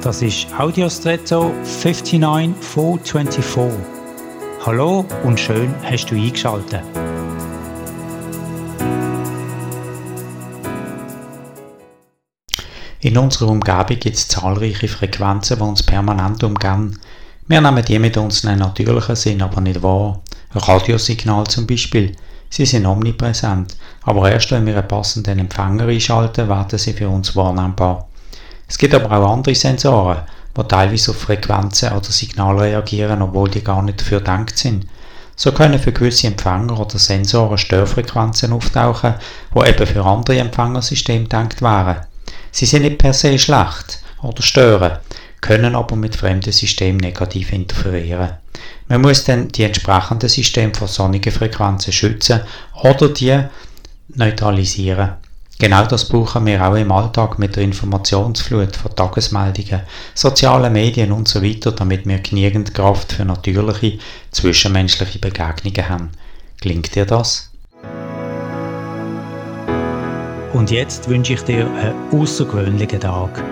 Das ist Audiostretto 59424. Hallo und schön hast du eingeschaltet. In unserer Umgebung gibt es zahlreiche Frequenzen, die uns permanent umgehen. Wir nehmen die mit unseren natürlichen Sinn aber nicht wahr. Radiosignal zum Beispiel. Sie sind omnipräsent, aber erst wenn wir einen passenden Empfänger einschalten, werden sie für uns wahrnehmbar. Es gibt aber auch andere Sensoren, die teilweise auf Frequenzen oder Signale reagieren, obwohl die gar nicht dafür gedacht sind. So können für gewisse Empfänger oder Sensoren Störfrequenzen auftauchen, die eben für andere Empfängersysteme gedacht wären. Sie sind nicht per se schlecht oder stören, können aber mit fremden Systemen negativ interferieren. Man muss dann die entsprechenden Systeme vor sonnigen Frequenzen schützen oder die neutralisieren. Genau das brauchen wir auch im Alltag mit der Informationsflut von Tagesmeldungen, sozialen Medien und so damit wir genügend Kraft für natürliche zwischenmenschliche Begegnungen haben. Klingt dir das? Und jetzt wünsche ich dir einen außergewöhnlichen Tag.